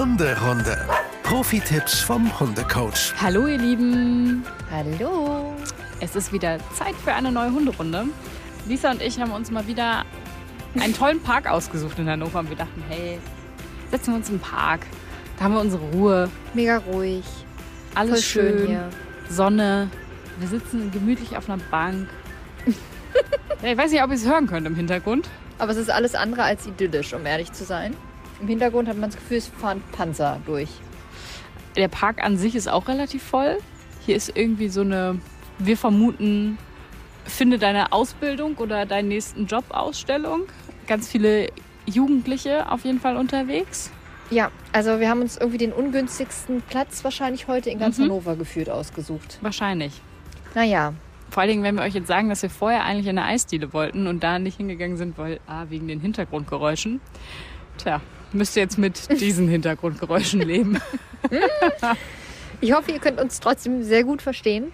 Hunderunde. Profi-Tipps vom Hundecoach. Hallo ihr Lieben, Hallo. es ist wieder Zeit für eine neue Hunderunde. Lisa und ich haben uns mal wieder einen tollen Park ausgesucht in Hannover und wir dachten, hey, setzen wir uns im Park. Da haben wir unsere Ruhe, Mega ruhig. alles Voll schön schön, hier. Sonne. Wir sitzen gemütlich auf einer Bank. ja, ich weiß nicht, ob ihr es hören könnt im Hintergrund. Aber es ist alles andere als idyllisch, um ehrlich zu sein. Im Hintergrund hat man das Gefühl, es fahren Panzer durch. Der Park an sich ist auch relativ voll. Hier ist irgendwie so eine, wir vermuten, finde deine Ausbildung oder deinen nächsten Job Ausstellung. Ganz viele Jugendliche auf jeden Fall unterwegs. Ja, also wir haben uns irgendwie den ungünstigsten Platz wahrscheinlich heute in ganz Mhm. Hannover gefühlt ausgesucht. Wahrscheinlich. Naja, Vor allen Dingen, wenn wir euch jetzt sagen, dass wir vorher eigentlich in eine Eisdiele wollten und da nicht hingegangen sind, weil, ah, wegen den Hintergrundgeräuschen. Tja, müsst ihr jetzt mit diesen Hintergrundgeräuschen leben. ich hoffe, ihr könnt uns trotzdem sehr gut verstehen.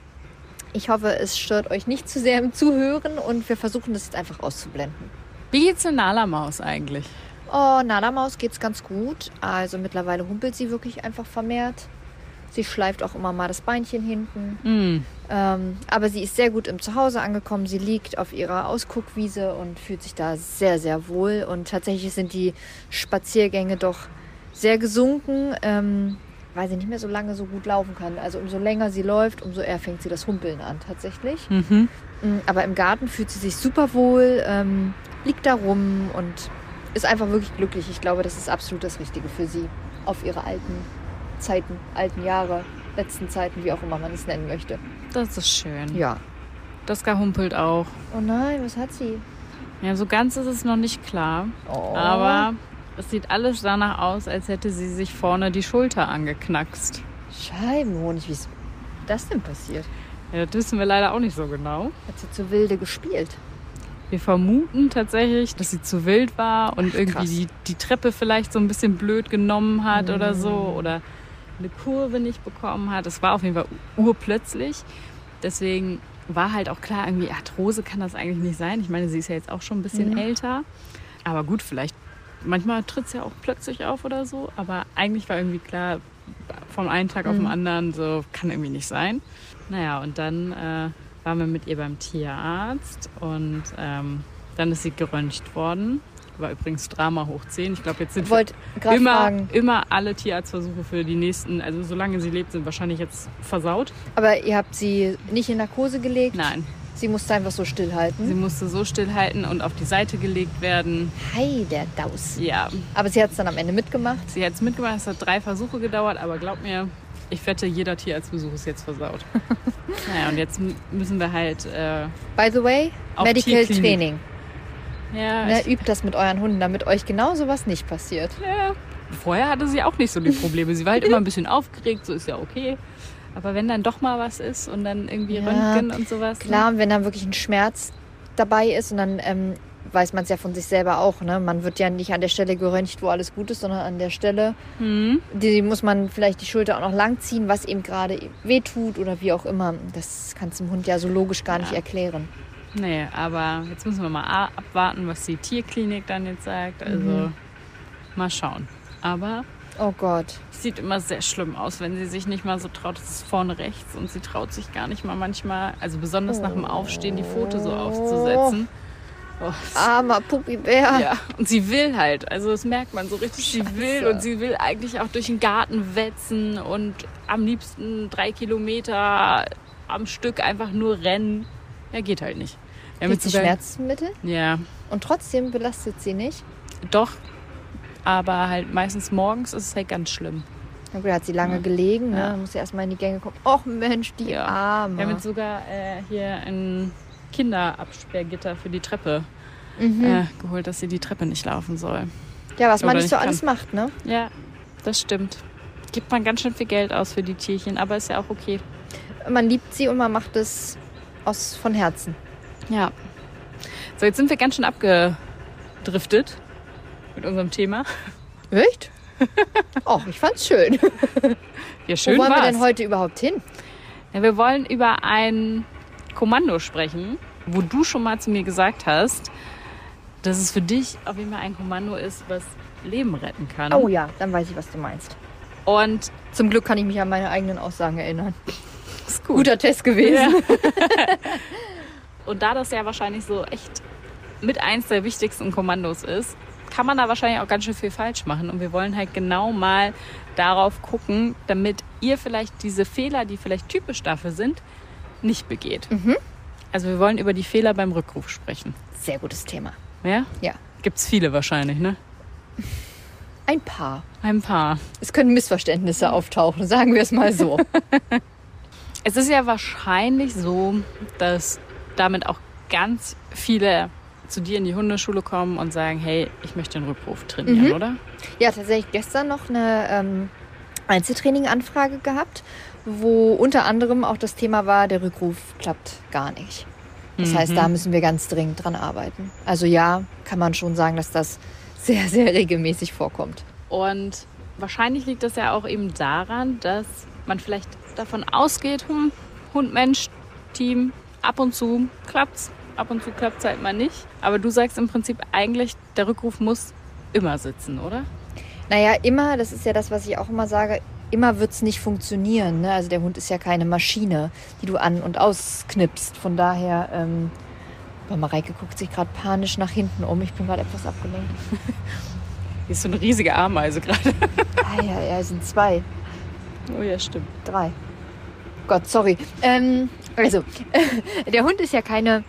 Ich hoffe, es stört euch nicht zu sehr im Zuhören und wir versuchen das jetzt einfach auszublenden. Wie geht's der Nala-Maus eigentlich? Oh, Nana Maus geht's ganz gut. Also mittlerweile humpelt sie wirklich einfach vermehrt. Sie schleift auch immer mal das Beinchen hinten. Hm, Ähm, aber sie ist sehr gut im Zuhause angekommen. Sie liegt auf ihrer Ausguckwiese und fühlt sich da sehr, sehr wohl. Und tatsächlich sind die Spaziergänge doch sehr gesunken, ähm, weil sie nicht mehr so lange so gut laufen kann. Also umso länger sie läuft, umso eher fängt sie das Humpeln an tatsächlich. mhm. Mm, Aber im Garten fühlt sie sich super wohl, ähm, liegt da rum und ist einfach wirklich glücklich. Ich glaube, das ist absolut das Richtige für sie auf ihre alten Zeiten, alten Jahre, letzten Zeiten, wie auch immer man es nennen möchte. Das ist schön. Ja. Daska humpelt auch. Oh nein, was hat sie? Ja, so ganz ist es noch nicht klar. Oh. Aber es sieht alles danach aus, als hätte sie sich vorne die Schulter angeknackst. Scheibenhonig, wie ist das denn passiert? Ja, das wissen wir leider auch nicht so genau. Hat sie zu wilde gespielt? Wir vermuten tatsächlich, dass sie zu wild war und Ach, irgendwie die, die Treppe vielleicht so ein bisschen blöd genommen hat oder so oder eine Kurve nicht bekommen hat. Es war auf jeden Fall urplötzlich. Deswegen war halt auch klar, irgendwie Arthrose kann das eigentlich nicht sein. Ich meine, sie ist ja jetzt auch schon ein bisschen Mhm. älter. Aber gut, vielleicht, manchmal tritt es ja auch plötzlich auf oder so. Aber eigentlich war irgendwie klar, vom einen Tag auf den Mhm. anderen, so kann irgendwie nicht sein. Naja, und dann äh, waren wir mit ihr beim Tierarzt und ähm, dann ist sie geröntgt worden. War übrigens Drama hoch 10. Ich glaube, jetzt sind gerade immer, fragen. immer alle Tierarztversuche für die nächsten, also solange sie lebt, sind wahrscheinlich jetzt versaut. Aber ihr habt sie nicht in Narkose gelegt? Nein, Sie musste einfach so sie stillhalten? musste so stillhalten und auf die Seite gelegt werden. Hi, der Daus. Ja, Aber sie hat es dann am Ende mitgemacht. sie hat es mitgemacht. Es hat drei Versuche gedauert, aber glaub mir, ich wette, jeder Tierarztbesuch ist jetzt versaut. naja, und jetzt müssen wir halt, äh, By the way, Medical. Training. Ja, Ne, ich, übt das mit euren Hunden, damit euch genau sowas nicht passiert. ja, vorher hatte sie auch nicht so die Probleme. Sie war halt immer ein bisschen aufgeregt, so ist ja okay. Aber wenn dann doch mal was ist und dann irgendwie Ja, Röntgen und sowas. ne? Klar, und wenn dann wirklich ein Schmerz dabei ist und dann ähm, weiß man es ja von sich selber auch. Ne? Man wird ja nicht an der Stelle geröntgt, wo alles gut ist, sondern an der Stelle, Hm. die muss man vielleicht die Schulter auch noch lang ziehen, was eben gerade wehtut oder wie auch immer. Das kannst du dem Hund ja so logisch gar nicht Ja. erklären. Nee, aber jetzt müssen wir mal abwarten, was die Tierklinik dann jetzt sagt. Also Mhm. mal schauen. Aber Oh Gott. es sieht immer sehr schlimm aus, wenn sie sich nicht mal so traut. Es ist vorne rechts und sie traut sich gar nicht mal manchmal, also besonders nach dem Aufstehen, die Pfote so aufzusetzen. Oh, Armer Puppibär. ja, und sie will halt, also das merkt man so richtig, sie will Scheiße. und sie will eigentlich auch durch den Garten wetzen und am liebsten drei Kilometer am Stück einfach nur rennen. Ja, geht halt nicht. Jetzt sie sogar- Schmerzmittel Ja, und trotzdem belastet sie nicht. doch. Aber halt meistens morgens ist es halt ganz schlimm. Na gut, hat sie lange gelegen, ne? Ja. Muss sie erstmal in die Gänge kommen. Och Mensch, die Ja. Arme. Wir haben jetzt sogar äh, hier ein Kinderabsperrgitter für die Treppe mhm. äh, geholt, dass sie die Treppe nicht laufen soll. ja, was man oder nicht so kann- alles macht, ne? Ja, das stimmt. Gibt man ganz schön viel Geld aus für die Tierchen, aber ist ja auch okay. Man liebt sie und man macht es aus von Herzen. Ja. So, jetzt sind wir ganz schön abgedriftet mit unserem Thema. Echt? Oh, ich fand's schön. Ja, schön Wo wollen war's. wir denn heute überhaupt hin? Ja, wir wollen über ein Kommando sprechen, wo du schon mal zu mir gesagt hast, dass es für dich auf jeden Fall ein Kommando ist, was Leben retten kann. Oh ja, dann weiß ich, was du meinst. Und Zum Glück kann ich mich an meine eigenen Aussagen erinnern. ist gut. Guter Test gewesen. Und da das ja wahrscheinlich so echt mit eins der wichtigsten Kommandos ist, kann man da wahrscheinlich auch ganz schön viel falsch machen. Und wir wollen halt genau mal darauf gucken, damit ihr vielleicht diese Fehler, die vielleicht typisch dafür sind, nicht begeht. Also wir wollen über die Fehler beim Rückruf sprechen. Sehr gutes Thema. Ja? Ja. Gibt's viele wahrscheinlich, ne? Ein paar. Ein paar. Es können Missverständnisse auftauchen, sagen wir es mal so. Es ist ja wahrscheinlich so, dass damit auch ganz viele zu dir in die Hundeschule kommen und sagen, hey, ich möchte den Rückruf trainieren, Mhm. oder? Ja, tatsächlich gestern noch eine ähm, Einzeltraining-Anfrage gehabt, wo unter anderem auch das Thema war, der Rückruf klappt gar nicht. Das heißt, Mhm. da müssen wir ganz dringend dran arbeiten. Also ja, kann man schon sagen, dass das sehr, sehr regelmäßig vorkommt. Und wahrscheinlich liegt das ja auch eben daran, dass man vielleicht davon ausgeht, hm, Hund, Mensch, Team, ab und zu klappt's, ab und zu klappt's halt mal nicht. Aber du sagst im Prinzip eigentlich, der Rückruf muss immer sitzen, oder? Naja, immer, das ist ja das, was ich auch immer sage, immer wird es nicht funktionieren. Ne? Also der Hund ist ja keine Maschine, die du an- und ausknipst. Von daher, ähm, aber Mareike guckt sich gerade panisch nach hinten um. Ich bin gerade etwas abgelenkt. Hier ist so eine riesige Ameise gerade. Ah ja, ja, es sind zwei. Oh ja, stimmt. Drei. Gott, sorry. Ähm, also, der Hund ist ja keine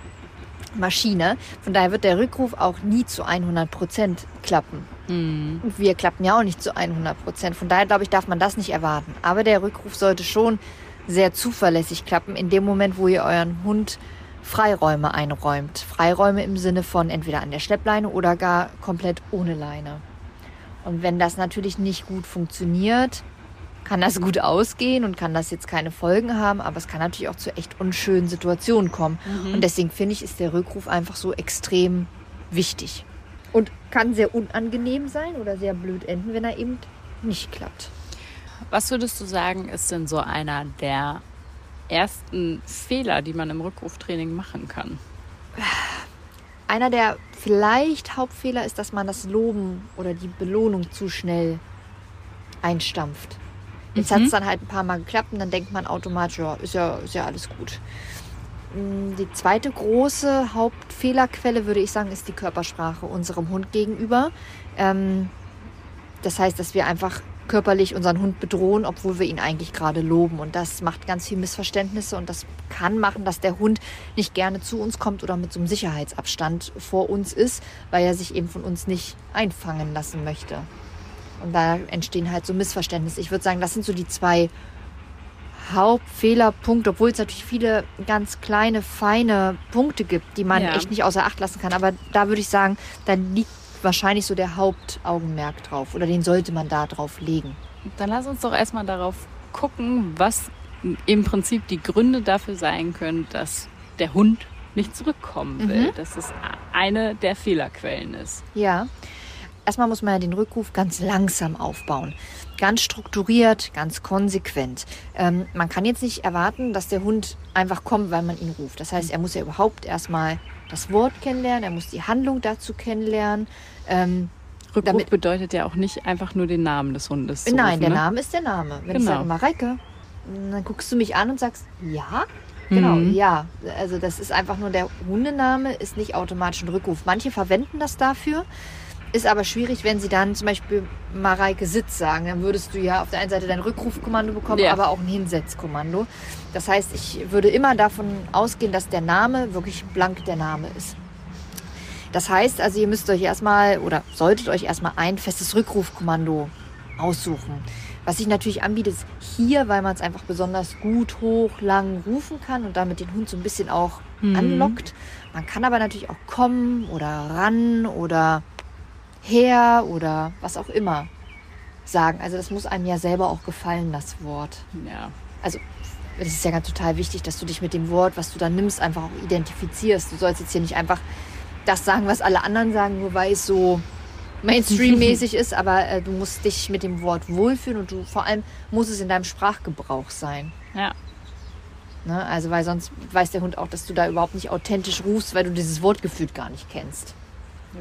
Maschine. Von daher wird der Rückruf auch nie zu 100 Prozent klappen. Hm. Und wir klappen ja auch nicht zu 100 Prozent. Von daher, glaube ich, darf man das nicht erwarten. Aber der Rückruf sollte schon sehr zuverlässig klappen, in dem Moment, wo ihr euren Hund Freiräume einräumt. Freiräume im Sinne von entweder an der Schleppleine oder gar komplett ohne Leine. Und wenn das natürlich nicht gut funktioniert, kann das gut ausgehen und kann das jetzt keine Folgen haben, aber es kann natürlich auch zu echt unschönen Situationen kommen. Und deswegen finde ich, ist der Rückruf einfach so extrem wichtig. Und kann sehr unangenehm sein oder sehr blöd enden, wenn er eben nicht klappt. Was würdest du sagen, ist denn so einer der ersten Fehler, die man im Rückruftraining machen kann? Einer der vielleicht Hauptfehler ist, dass man das Loben oder die Belohnung zu schnell einstampft. Jetzt hat es dann halt ein paar Mal geklappt und dann denkt man automatisch, ja, ist ja, ist ja alles gut. Mm, Die zweite große Hauptfehlerquelle, würde ich sagen, ist die Körpersprache unserem Hund gegenüber. Ähm, das heißt, dass wir einfach körperlich unseren Hund bedrohen, obwohl wir ihn eigentlich gerade loben. Und das macht ganz viel Missverständnisse und das kann machen, dass der Hund nicht gerne zu uns kommt oder mit so einem Sicherheitsabstand vor uns ist, weil er sich eben von uns nicht einfangen lassen möchte. Und da entstehen halt so Missverständnisse. Ich würde sagen, das sind so die zwei Hauptfehlerpunkte, obwohl es natürlich viele ganz kleine, feine Punkte gibt, die man Ja. echt nicht außer Acht lassen kann. Aber da würde ich sagen, da liegt wahrscheinlich so der Hauptaugenmerk drauf oder den sollte man da drauf legen. Dann lass uns doch erstmal darauf gucken, was im Prinzip die Gründe dafür sein können, dass der Hund nicht zurückkommen will. Dass es eine der Fehlerquellen ist. Ja. Erstmal muss man ja den Rückruf ganz langsam aufbauen. Ganz strukturiert, ganz konsequent. Ähm, man kann jetzt nicht erwarten, dass der Hund einfach kommt, weil man ihn ruft. Das heißt, er muss ja überhaupt erstmal das Wort kennenlernen, er muss die Handlung dazu kennenlernen. Ähm, Rückruf Damit- bedeutet ja auch nicht einfach nur den Namen des Hundes. Nein, rufen, der ne? Name ist der Name. Wenn ich Genau. sage, Mareike, dann guckst du mich an und sagst, ja? Genau, Mhm. ja. Also das ist einfach nur der Hundename, ist nicht automatisch ein Rückruf. Manche verwenden das dafür. Ist aber schwierig, wenn sie dann zum Beispiel Mareike Sitz sagen. Dann würdest du ja auf der einen Seite dein Rückrufkommando bekommen, Ja. aber auch ein Hinsetzkommando. Das heißt, ich würde immer davon ausgehen, dass der Name wirklich blank der Name ist. Das heißt, also ihr müsst euch erstmal oder solltet euch erstmal ein festes Rückrufkommando aussuchen. Was sich natürlich anbietet, ist hier, weil man es einfach besonders gut hoch, lang rufen kann und damit den Hund so ein bisschen auch anlockt. Man kann aber natürlich auch kommen oder ran oder her oder was auch immer sagen. Also das muss einem ja selber auch gefallen, das Wort. Ja. Also es ist ja ganz total wichtig, dass du dich mit dem Wort, was du da nimmst, einfach auch identifizierst. Du sollst jetzt hier nicht einfach das sagen, was alle anderen sagen, nur weil es so Mainstream-mäßig ist, aber äh, du musst dich mit dem Wort wohlfühlen und du vor allem muss es in deinem Sprachgebrauch sein. Ja. Ne? Also weil sonst weiß der Hund auch, dass du da überhaupt nicht authentisch rufst, weil du dieses Wort gefühlt gar nicht kennst.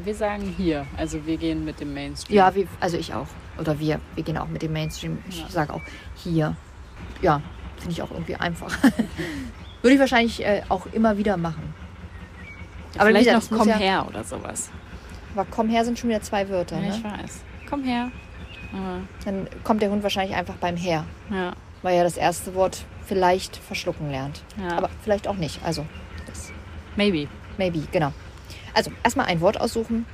Wir sagen hier. Also wir gehen mit dem Mainstream. Ja, wir, also ich auch. Oder wir. Wir gehen auch mit dem Mainstream. Ich Ja. sage auch hier. Ja, finde ich auch irgendwie einfach. Würde ich wahrscheinlich äh, auch immer wieder machen. Aber wie Vielleicht gesagt, noch komm ja- her oder sowas. Aber komm her sind schon wieder zwei Wörter. Ja, ich Ne? weiß. Komm her. Aber, Dann kommt der Hund wahrscheinlich einfach beim Her, ja, weil er das erste Wort vielleicht verschlucken lernt. ja. Aber vielleicht auch nicht. Also, das maybe. maybe, genau. Also, erstmal ein Wort aussuchen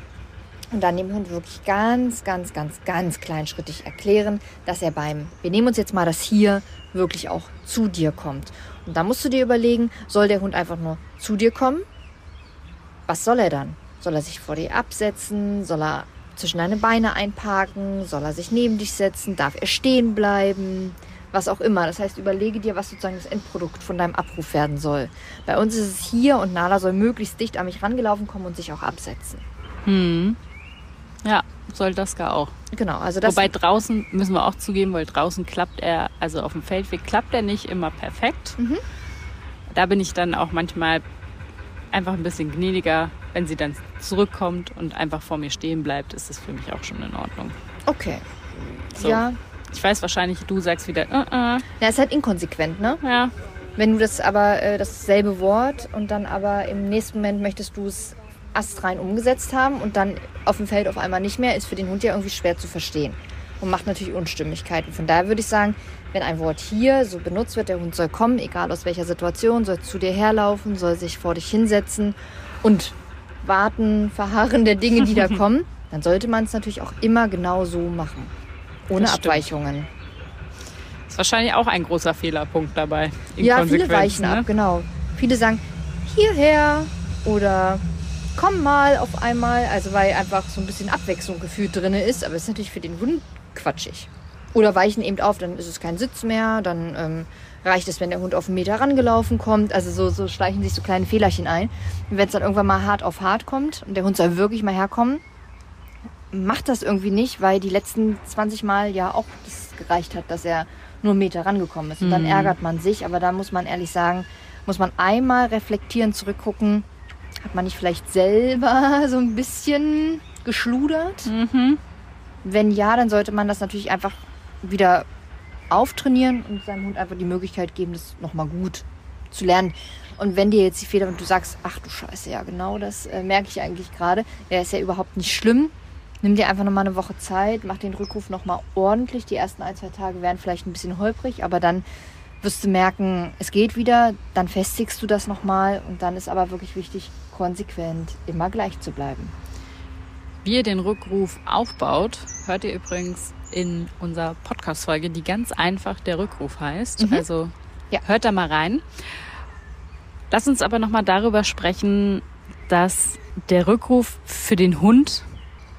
und dann dem Hund wirklich ganz, ganz, ganz, ganz kleinschrittig erklären, dass er beim, wir nehmen uns jetzt mal das hier, wirklich auch zu dir kommt. Und dann musst du dir überlegen, soll der Hund einfach nur zu dir kommen? Was soll er dann? Soll er sich vor dir absetzen? Soll er zwischen deine Beine einparken? Soll er sich neben dich setzen? Darf er stehen bleiben? Was auch immer. Das heißt, überlege dir, was sozusagen das Endprodukt von deinem Abruf werden soll. Bei uns ist es hier und Nala soll möglichst dicht an mich rangelaufen kommen und sich auch absetzen. Hm. Ja, soll das gar auch. Genau, also das. Wobei draußen, müssen wir auch zugeben, weil draußen klappt er, also auf dem Feldweg klappt er nicht immer perfekt. Mhm. Da bin ich dann auch manchmal einfach ein bisschen gnädiger. Wenn sie dann zurückkommt und einfach vor mir stehen bleibt, ist das für mich auch schon in Ordnung. okay. So. Ja, Ich weiß wahrscheinlich, du sagst wieder, äh, äh, ja, ist halt inkonsequent, ne? ja, Wenn du das aber äh, dasselbe Wort und dann aber im nächsten Moment möchtest du es astrein umgesetzt haben und dann auf dem Feld auf einmal nicht mehr, ist für den Hund ja irgendwie schwer zu verstehen und macht natürlich Unstimmigkeiten. Von daher würde ich sagen, wenn ein Wort hier so benutzt wird, der Hund soll kommen, egal aus welcher Situation, soll zu dir herlaufen, soll sich vor dich hinsetzen und warten, verharren der Dinge, die da kommen, dann sollte man es natürlich auch immer genau so machen. Ohne Das. Abweichungen. ist wahrscheinlich auch ein großer Fehlerpunkt dabei. Ja, viele weichen ne? ab, genau. Viele sagen hierher oder komm mal auf einmal, also weil einfach so ein bisschen Abwechslung gefühlt drin ist, aber es ist natürlich für den Hund quatschig. Oder weichen eben auf, dann ist es kein Sitz mehr, dann ähm, reicht es, wenn der Hund auf einen Meter rangelaufen kommt. Also so, so schleichen sich so kleine Fehlerchen ein. Und wenn es dann irgendwann mal hart auf hart kommt und der Hund soll wirklich mal herkommen, macht das irgendwie nicht, weil die letzten 20 Mal ja auch das gereicht hat, dass er nur einen Meter rangekommen ist. Und dann Mhm. ärgert man sich, aber da muss man ehrlich sagen, muss man einmal reflektieren, zurückgucken. Hat man nicht vielleicht selber so ein bisschen geschludert? Mhm. Wenn ja, dann sollte man das natürlich einfach wieder auftrainieren und seinem Hund einfach die Möglichkeit geben, das nochmal gut zu lernen. Und wenn dir jetzt die Fehler und du sagst, ach du Scheiße, ja genau, das äh, merke ich eigentlich gerade, ja, ist ja überhaupt nicht schlimm. Nimm dir einfach nochmal eine Woche Zeit, mach den Rückruf nochmal ordentlich. Die ersten ein, zwei Tage werden vielleicht ein bisschen holprig, aber dann wirst du merken, es geht wieder, dann festigst du das nochmal und dann ist aber wirklich wichtig, konsequent immer gleich zu bleiben. Wie ihr den Rückruf aufbaut, hört ihr übrigens in unserer Podcast-Folge, die ganz einfach der Rückruf heißt. Mhm. Also Ja. hört da mal rein. Lass uns aber nochmal darüber sprechen, dass der Rückruf für den Hund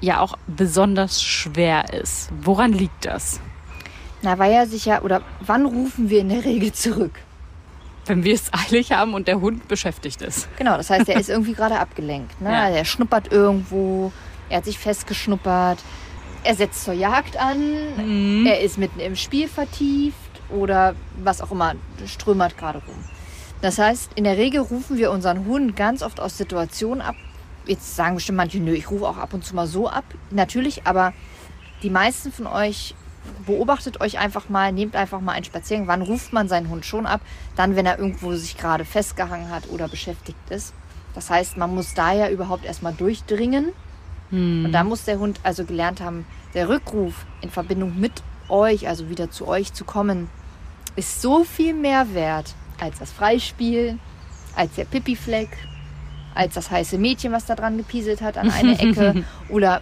ja auch besonders schwer ist. Woran liegt das? Na, weil er sich ja, oder wann rufen wir in der Regel zurück? Wenn wir es eilig haben und der Hund beschäftigt ist. Genau, das heißt, er ist irgendwie gerade abgelenkt. Ne? Ja. Er schnuppert irgendwo, er hat sich festgeschnuppert, er setzt zur Jagd an, Mhm. er ist mitten im Spiel vertieft oder was auch immer, strömert gerade rum. Das heißt, in der Regel rufen wir unseren Hund ganz oft aus Situationen ab. Jetzt sagen bestimmt manche, nö, ich rufe auch ab und zu mal so ab. Natürlich, aber die meisten von euch beobachtet euch einfach mal, nehmt einfach mal einen Spaziergang. Wann ruft man seinen Hund schon ab? Dann, wenn er irgendwo sich gerade festgehangen hat oder beschäftigt ist. Das heißt, man muss da ja überhaupt erstmal durchdringen. Hm. Und da muss der Hund also gelernt haben, der Rückruf in Verbindung mit euch, also wieder zu euch zu kommen, ist so viel mehr wert als das Freispiel, als der Pipifleck, als das heiße Mädchen, was da dran gepieselt hat an eine Ecke oder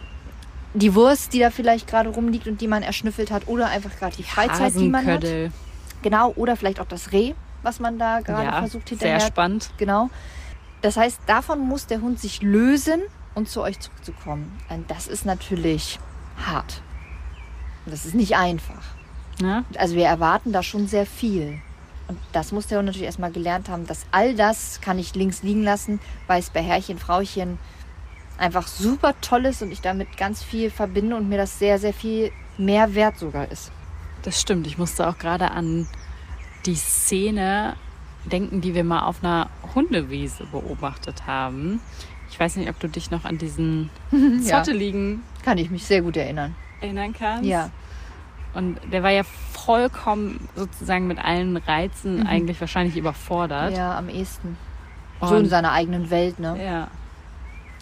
die Wurst, die da vielleicht gerade rumliegt und die man erschnüffelt hat oder einfach gerade die Freizeit, die man hat. Genau, oder vielleicht auch das Reh, was man da gerade Ja, versucht sehr hinterher spannend. Genau. Das heißt, davon muss der Hund sich lösen und zu euch zurückzukommen. Und das ist natürlich hart. Das ist nicht einfach. Ja? Also wir erwarten da schon sehr viel. Und das muss der Hund natürlich erstmal gelernt haben, dass all das kann ich links liegen lassen, weil es bei Herrchen, Frauchen einfach super toll ist und ich damit ganz viel verbinde und mir das sehr, sehr viel mehr wert sogar ist. Das stimmt. Ich musste auch gerade an die Szene denken, die wir mal auf einer Hundewiese beobachtet haben. Ich weiß nicht, ob du dich noch an diesen Ja. zotteligen Kann ich mich sehr gut erinnern. erinnern kannst. Ja. Und der war ja vollkommen sozusagen mit allen Reizen Mhm. eigentlich wahrscheinlich überfordert. Ja, am ehesten. So in Und- seiner eigenen Welt, ne? Ja.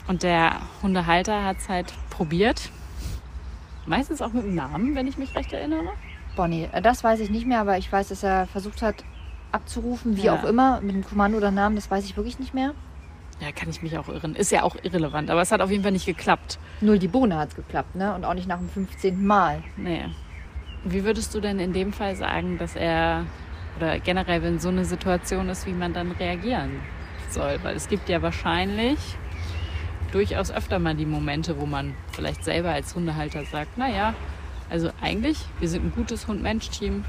Und der Hundehalter hat es halt probiert. Meistens auch mit dem Namen, wenn ich mich recht erinnere. Bonnie, äh, das weiß ich nicht mehr, aber ich weiß, dass er versucht hat abzurufen, wie Ja. auch immer, mit dem Kommando oder Namen, das weiß ich wirklich nicht mehr. Ja, kann ich mich auch irren. Ist ja auch irrelevant, aber es hat auf jeden Fall nicht geklappt. Null die Bohne hat es geklappt, ne? Und auch nicht nach dem 15. Mal. Nee. Wie würdest du denn in dem Fall sagen, dass er, oder generell, wenn so eine Situation ist, wie man dann reagieren soll? Weil es gibt ja wahrscheinlich durchaus öfter mal die Momente, wo man vielleicht selber als Hundehalter sagt, naja, also eigentlich, wir sind ein gutes Hund-Mensch-Team,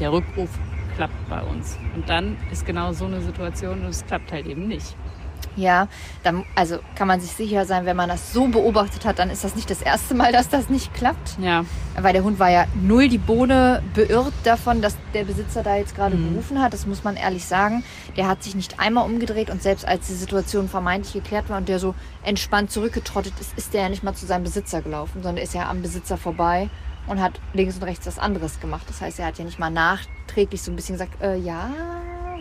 der Rückruf klappt bei uns. Und dann ist genau so eine Situation und es klappt halt eben nicht. Ja, dann, also kann man sich sicher sein, wenn man das so beobachtet hat, dann ist das nicht das erste Mal, dass das nicht klappt. Ja, Weil der Hund war ja null die Bohne beirrt davon, dass der Besitzer da jetzt gerade Mhm. gerufen hat. Das muss man ehrlich sagen. Der hat sich nicht einmal umgedreht und selbst als die Situation vermeintlich geklärt war und der so entspannt zurückgetrottet ist, ist der ja nicht mal zu seinem Besitzer gelaufen, sondern ist ja am Besitzer vorbei und hat links und rechts was anderes gemacht. Das heißt, er hat ja nicht mal nachträglich so ein bisschen gesagt, äh, ja,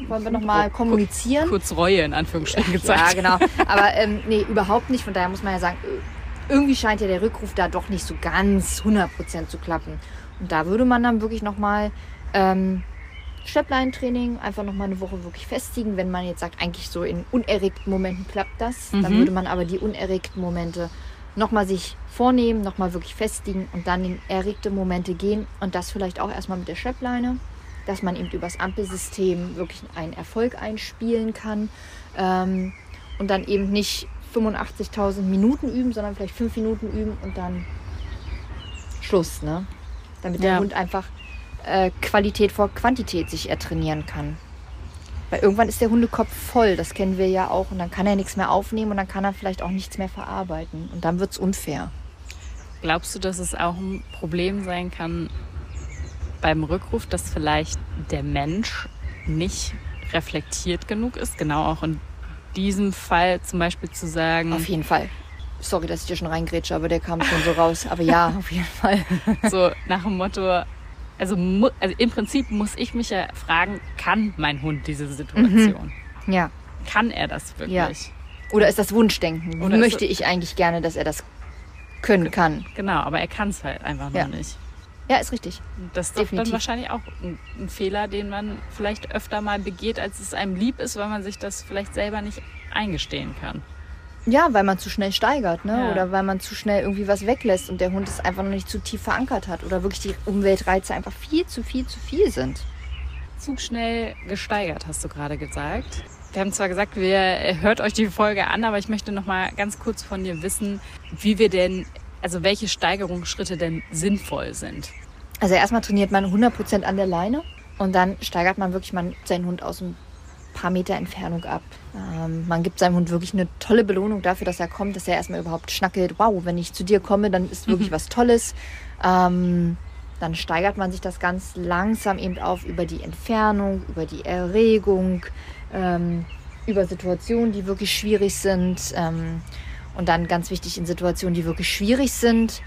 wollen wir nochmal kommunizieren? kurz Reue in Anführungsstrichen gezeigt. Ja, genau. Aber ähm, nee, überhaupt nicht. Von daher muss man ja sagen, äh, irgendwie scheint ja der Rückruf da doch nicht so ganz 100% zu klappen. Und da würde man dann wirklich nochmal ähm, Schleppleintraining einfach nochmal eine Woche wirklich festigen. Wenn man jetzt sagt, eigentlich so in unerregten Momenten klappt das, dann Mhm. würde man aber die unerregten Momente nochmal sich vornehmen, nochmal wirklich festigen und dann in erregte Momente gehen. Und das vielleicht auch erstmal mit der Schleppleine dass man eben übers Ampelsystem wirklich einen Erfolg einspielen kann ähm, und dann eben nicht 85.000 Minuten üben, sondern vielleicht fünf Minuten üben und dann Schluss, ne? Damit der Ja. Hund einfach äh, Qualität vor Quantität sich ertrainieren kann. Weil irgendwann ist der Hundekopf voll, das kennen wir ja auch, und dann kann er nichts mehr aufnehmen und dann kann er vielleicht auch nichts mehr verarbeiten und dann wird es unfair. Glaubst du, dass es auch ein Problem sein kann beim Rückruf, dass vielleicht der Mensch nicht reflektiert genug ist? Genau auch in diesem Fall zum Beispiel zu sagen, Auf jeden Fall. Sorry, dass ich dir schon reingrätsche, aber der kam schon so raus. Aber ja, auf jeden Fall. so nach dem Motto, also, also im Prinzip muss ich mich ja fragen, kann mein Hund diese Situation? Ja. Kann er das wirklich? Ja. Oder ist das Wunschdenken? Oder Möchte ich eigentlich gerne, dass er das können kann? Genau, aber er kann es halt einfach noch Ja. nicht. Ja, ist richtig. Das ist dann wahrscheinlich auch ein, ein Fehler, den man vielleicht öfter mal begeht, als es einem lieb ist, weil man sich das vielleicht selber nicht eingestehen kann. Ja, weil man zu schnell steigert, ne? Ja. Oder weil man zu schnell irgendwie was weglässt und der Hund es einfach noch nicht zu tief verankert hat. Oder wirklich die Umweltreize einfach viel zu viel zu viel sind. Zu schnell gesteigert, hast du gerade gesagt. Wir haben zwar gesagt, wir hört euch die Folge an, aber ich möchte noch mal ganz kurz von dir wissen, wie wir denn, also welche Steigerungsschritte denn sinnvoll sind. Also erstmal trainiert man 100% an der Leine und dann steigert man wirklich man seinen Hund aus ein paar Meter Entfernung ab. Ähm, man gibt seinem Hund wirklich eine tolle Belohnung dafür, dass er kommt, dass er erstmal überhaupt schnackelt. Wow, wenn ich zu dir komme, dann ist wirklich was Tolles. Ähm, dann steigert man sich das ganz langsam eben auf über die Entfernung, über die Erregung, ähm, über Situationen, die wirklich schwierig sind. Ähm, und dann ganz wichtig in Situationen, die wirklich schwierig sind,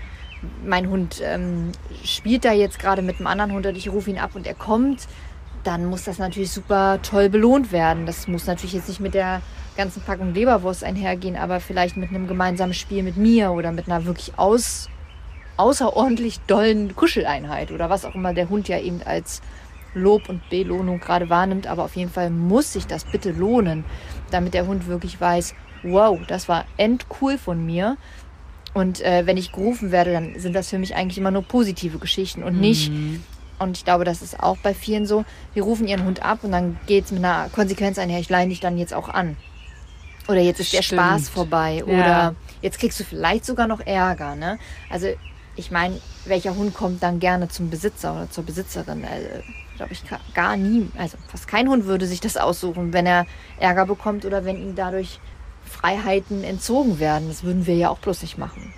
mein Hund ähm, spielt da jetzt gerade mit einem anderen Hund und ich rufe ihn ab und er kommt, dann muss das natürlich super toll belohnt werden. Das muss natürlich jetzt nicht mit der ganzen Packung Leberwurst einhergehen, aber vielleicht mit einem gemeinsamen Spiel mit mir oder mit einer wirklich aus, außerordentlich dollen Kuscheleinheit oder was auch immer der Hund ja eben als Lob und Belohnung gerade wahrnimmt. Aber auf jeden Fall muss sich das bitte lohnen, damit der Hund wirklich weiß, wow, das war endcool von mir. Und äh, wenn ich gerufen werde, dann sind das für mich eigentlich immer nur positive Geschichten und nicht, und ich glaube, das ist auch bei vielen so, die rufen ihren Hund ab und dann geht es mit einer Konsequenz einher, ich leihe dich dann jetzt auch an. Oder jetzt ist der Stimmt. Spaß vorbei. Oder Ja. jetzt kriegst du vielleicht sogar noch Ärger. Ne? Also ich meine, welcher Hund kommt dann gerne zum Besitzer oder zur Besitzerin? Also, glaube ich gar nie. Also fast kein Hund würde sich das aussuchen, wenn er Ärger bekommt oder wenn ihm dadurch Freiheiten entzogen werden. Das würden wir ja auch bloß nicht machen.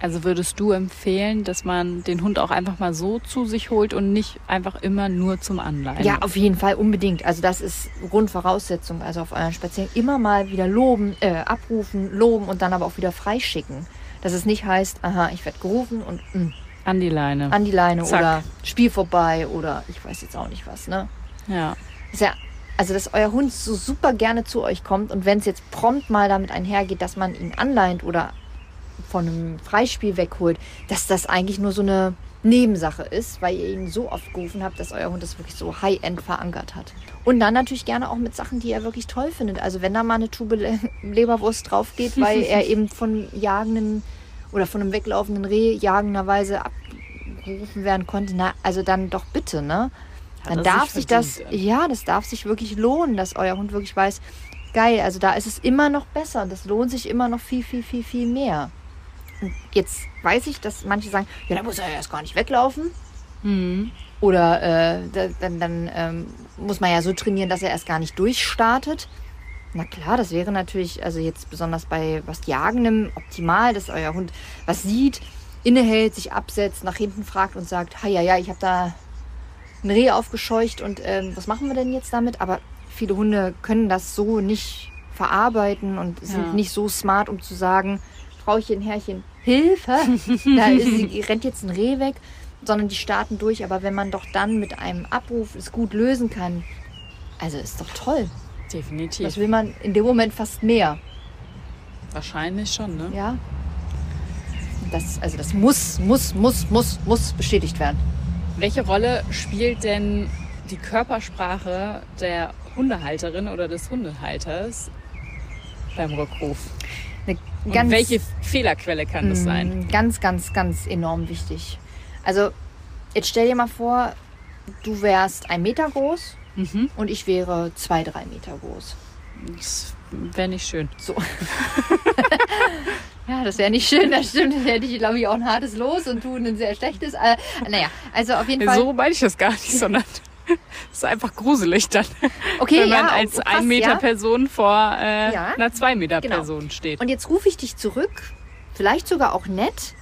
Also würdest du empfehlen, dass man den Hund auch einfach mal so zu sich holt und nicht einfach immer nur zum Anleihen? Ja, auf jeden Fall unbedingt. Also das ist Grundvoraussetzung. Also auf euren Spaziergang immer mal wieder loben, äh, abrufen, loben und dann aber auch wieder freischicken. Dass es nicht heißt, aha, ich werde gerufen und mh, An die Leine. an die Leine Zack. oder Spiel vorbei oder ich weiß jetzt auch nicht was, ne? ja. Ist ja, also dass euer Hund so super gerne zu euch kommt und wenn es jetzt prompt mal damit einhergeht, dass man ihn anleint oder von einem Freispiel wegholt, dass das eigentlich nur so eine Nebensache ist, weil ihr ihn so oft gerufen habt, dass euer Hund das wirklich so high-end verankert hat. Und dann natürlich gerne auch mit Sachen, die er wirklich toll findet. Also wenn da mal eine Tube Le Leberwurst drauf geht, weil er eben von jagenden oder von einem weglaufenden Reh jagenderweise abgerufen werden konnte, na, also dann doch bitte, ne? Hat Dann er darf sich sich das, verdient, ja, das darf sich wirklich lohnen, dass euer Hund wirklich weiß, geil, also da ist es immer noch besser. Das lohnt sich immer noch viel, viel, viel, viel mehr. Und jetzt weiß ich, dass manche sagen, ja, da muss er ja erst gar nicht weglaufen. Mhm. Oder äh, da, dann, dann ähm, muss man ja so trainieren, dass er erst gar nicht durchstartet. Na klar, das wäre natürlich, also jetzt besonders bei was Jagendem optimal, dass euer Hund was sieht, innehält, sich absetzt, nach hinten fragt und sagt, ja, ja, ich habe da ein Reh aufgescheucht und ähm, was machen wir denn jetzt damit? Aber viele Hunde können das so nicht verarbeiten und sind Ja. nicht so smart, um zu sagen, Frauchen, Herrchen, Hilfe, da ist, sie rennt jetzt ein Reh weg, sondern die starten durch. Aber wenn man doch dann mit einem Abruf es gut lösen kann, also ist doch toll. Definitiv. Das will man in dem Moment fast mehr. Wahrscheinlich schon, ne? Ja. Das, also das muss, muss, muss, muss, muss bestätigt werden. Welche Rolle spielt denn die Körpersprache der Hundehalterin oder des Hundehalters beim Rückruf? Und welche Fehlerquelle kann das sein? Mm, Ganz, ganz, ganz enorm wichtig. Also, jetzt stell dir mal vor, du wärst ein Meter groß Mhm. und ich wäre zwei, drei Meter groß. Das wäre nicht schön. So. ja, das wäre nicht schön, das stimmt. Das hätte ich, glaube ich, auch ein hartes Los und du ein sehr schlechtes. Äh, naja, also auf jeden Fall. So meine ich das gar nicht, sondern es ist einfach gruselig dann, okay, wenn man ja, als oh, krass, ein Meter ja. Person vor äh, Ja. einer zwei Meter Genau. Person steht. Und jetzt rufe ich dich zurück, vielleicht sogar auch nett.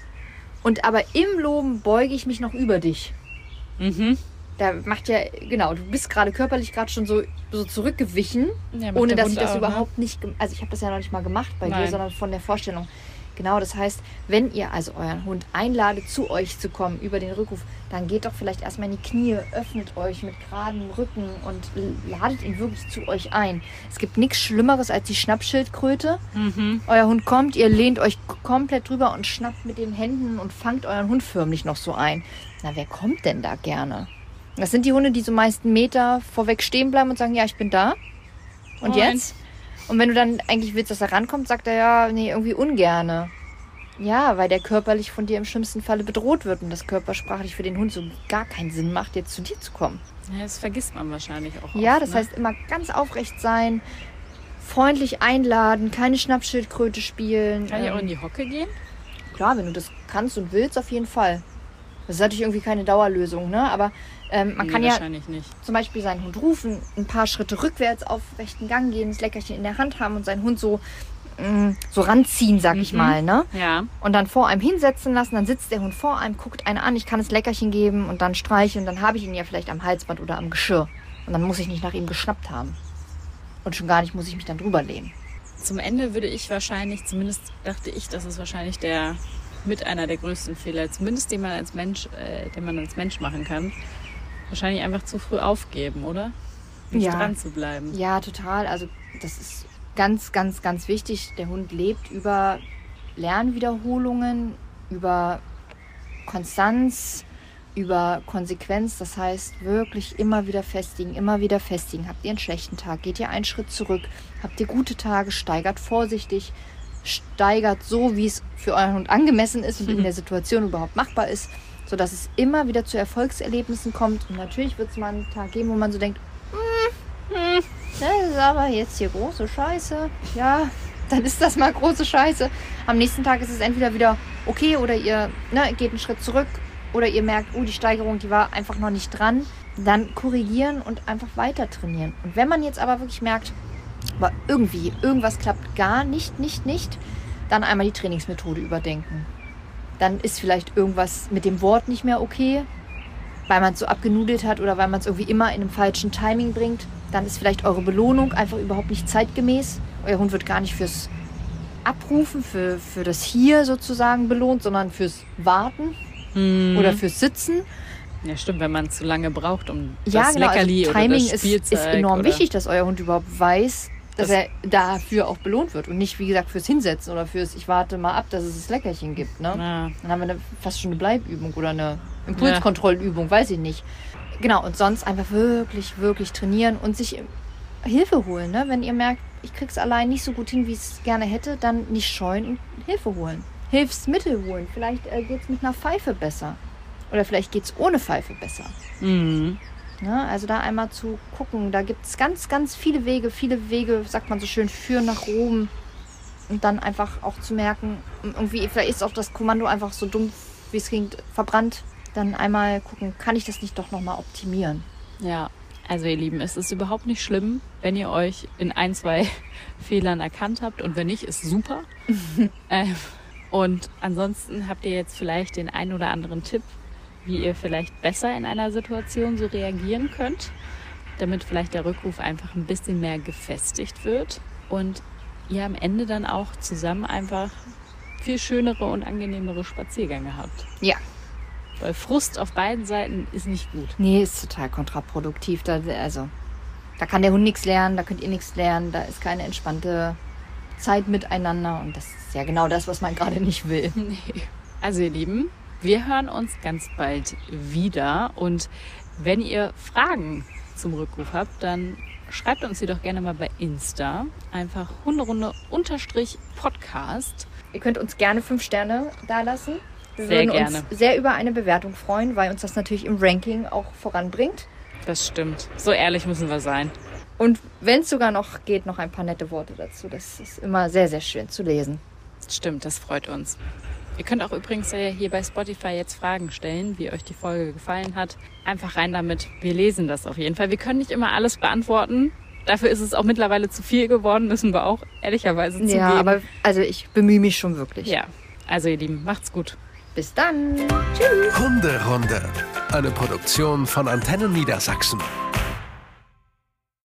Und aber im Loben beuge ich mich noch über dich. Mhm. Da macht ja, genau, du bist gerade körperlich gerade schon so, so zurückgewichen, ohne dass ich Hund das auch, ne? überhaupt nicht, gem- also ich habe das ja noch nicht mal gemacht bei dir, Nein. sondern von der Vorstellung. Genau, das heißt, wenn ihr also euren Hund einladet, zu euch zu kommen über den Rückruf, dann geht doch vielleicht erstmal in die Knie, öffnet euch mit geradem Rücken und ladet ihn wirklich zu euch ein. Es gibt nichts Schlimmeres als die Schnappschildkröte. Mhm. Euer Hund kommt, ihr lehnt euch komplett drüber und schnappt mit den Händen und fangt euren Hund förmlich noch so ein. Na, wer kommt denn da gerne? Das sind die Hunde, die so meist einen Meter vorweg stehen bleiben und sagen, ja, ich bin da. Und Moin. jetzt? Und wenn du dann eigentlich willst, dass er rankommt, sagt er ja, nee, irgendwie ungerne. Ja, weil der körperlich von dir im schlimmsten Falle bedroht wird und das körpersprachlich für den Hund so gar keinen Sinn macht, jetzt zu dir zu kommen. Ja, das vergisst man wahrscheinlich auch. Ja, oft, das ne? heißt immer ganz aufrecht sein, freundlich einladen, keine Schnappschildkröte spielen. Kann ich auch ähm, in die Hocke gehen? Klar, wenn du das kannst und willst, auf jeden Fall. Das ist natürlich irgendwie keine Dauerlösung, ne? Aber ähm, man nee, kann ja zum Beispiel seinen Hund rufen, ein paar Schritte rückwärts auf rechten Gang gehen, das Leckerchen in der Hand haben und seinen Hund so, mm, so ranziehen, sag ich Mhm. mal, ne? Ja. Und dann vor einem hinsetzen lassen, dann sitzt der Hund vor einem, guckt einen an, ich kann das Leckerchen geben und dann streicheln, dann habe ich ihn ja vielleicht am Halsband oder am Geschirr. Und dann muss ich nicht nach ihm geschnappt haben. Und schon gar nicht muss ich mich dann drüber lehnen. Zum Ende würde ich wahrscheinlich, zumindest dachte ich, das ist wahrscheinlich der mit einer der größten Fehler, zumindest den man als Mensch, äh, den man als Mensch machen kann, wahrscheinlich einfach zu früh aufgeben, oder? Nicht Ja. dran zu bleiben. Ja, total. Also das ist ganz, ganz, ganz wichtig. Der Hund lebt über Lernwiederholungen, über Konstanz, über Konsequenz. Das heißt, wirklich immer wieder festigen, immer wieder festigen. Habt ihr einen schlechten Tag, geht ihr einen Schritt zurück. Habt ihr gute Tage, steigert vorsichtig, steigert so, wie es für euren Hund angemessen ist und in der Situation überhaupt machbar ist, sodass es immer wieder zu Erfolgserlebnissen kommt. Und natürlich wird es mal einen Tag geben, wo man so denkt, das ist aber jetzt hier große Scheiße. Ja, dann ist das mal große Scheiße. Am nächsten Tag ist es entweder wieder okay oder ihr ne, geht einen Schritt zurück oder ihr merkt, oh, die Steigerung, die war einfach noch nicht dran. Dann korrigieren und einfach weiter trainieren. Und wenn man jetzt aber wirklich merkt, aber irgendwie, irgendwas klappt gar nicht, nicht, nicht, dann einmal die Trainingsmethode überdenken. dann ist vielleicht irgendwas mit dem Wort nicht mehr okay, weil man es so abgenudelt hat oder weil man es irgendwie immer in einem falschen Timing bringt. Dann ist vielleicht eure Belohnung einfach überhaupt nicht zeitgemäß. Euer Hund wird gar nicht fürs Abrufen, für, für das Hier sozusagen belohnt, sondern fürs Warten Mhm. oder fürs Sitzen. Ja, stimmt, wenn man zu lange braucht, um Ja, das genau. Leckerli also Timing oder das ist, Spielzeug ist enorm oder wichtig, dass euer Hund überhaupt weiß, dass Das- er dafür auch belohnt wird und nicht, wie gesagt, fürs Hinsetzen oder fürs Ich warte mal ab, dass es das Leckerchen gibt. Ne? Ja. Dann haben wir eine, fast schon eine Bleibübung oder eine Impulskontrollübung, weiß ich nicht. Genau, und sonst einfach wirklich, wirklich trainieren und sich Hilfe holen. Ne? Wenn ihr merkt, ich krieg's allein nicht so gut hin, wie ich es gerne hätte, dann nicht scheuen und Hilfe holen. Hilfsmittel holen. Vielleicht äh, geht's mit einer Pfeife besser. Oder vielleicht geht's ohne Pfeife besser. Mhm. Ne? Also da einmal zu gucken. Da gibt es ganz, ganz viele Wege. Viele Wege, sagt man so schön, führen nach Rom. Und dann einfach auch zu merken, irgendwie, vielleicht ist auch das Kommando einfach so dumm, wie es klingt, verbrannt. Dann einmal gucken, kann ich das nicht doch nochmal optimieren? Ja, also ihr Lieben, es ist überhaupt nicht schlimm, wenn ihr euch in ein, zwei Fehlern erkannt habt und wenn nicht, ist super. ähm, und ansonsten habt ihr jetzt vielleicht den einen oder anderen Tipp, wie ihr vielleicht besser in einer Situation so reagieren könnt, damit vielleicht der Rückruf einfach ein bisschen mehr gefestigt wird und ihr am Ende dann auch zusammen einfach viel schönere und angenehmere Spaziergänge habt. Ja. Weil Frust auf beiden Seiten ist nicht gut. Nee, ist total kontraproduktiv. Da, also, da kann der Hund nichts lernen, da könnt ihr nichts lernen, da ist keine entspannte Zeit miteinander. Und das ist ja genau das, was man gerade nicht will. Nee. Also ihr Lieben, wir hören uns ganz bald wieder und wenn ihr Fragen zum Rückruf habt, dann schreibt uns sie doch gerne mal bei Insta. Einfach Hunderunde unterstrich Podcast. Ihr könnt uns gerne fünf Sterne dalassen. Wir Sehr würden gerne. uns sehr über eine Bewertung freuen, weil uns das natürlich im Ranking auch voranbringt. Das stimmt. So ehrlich müssen wir sein. Und wenn es sogar noch geht, noch ein paar nette Worte dazu. Das ist immer sehr, sehr schön zu lesen. Stimmt, das freut uns. Ihr könnt auch übrigens äh, hier bei Spotify jetzt Fragen stellen, wie euch die Folge gefallen hat. Einfach rein damit. Wir lesen das auf jeden Fall. Wir können nicht immer alles beantworten. Dafür ist es auch mittlerweile zu viel geworden, müssen wir auch ehrlicherweise zugeben. Ja, aber also ich bemühe mich schon wirklich. Ja, also ihr Lieben, macht's gut. Bis dann. Tschüss. Hunderunde. Eine Produktion von Antennen Niedersachsen.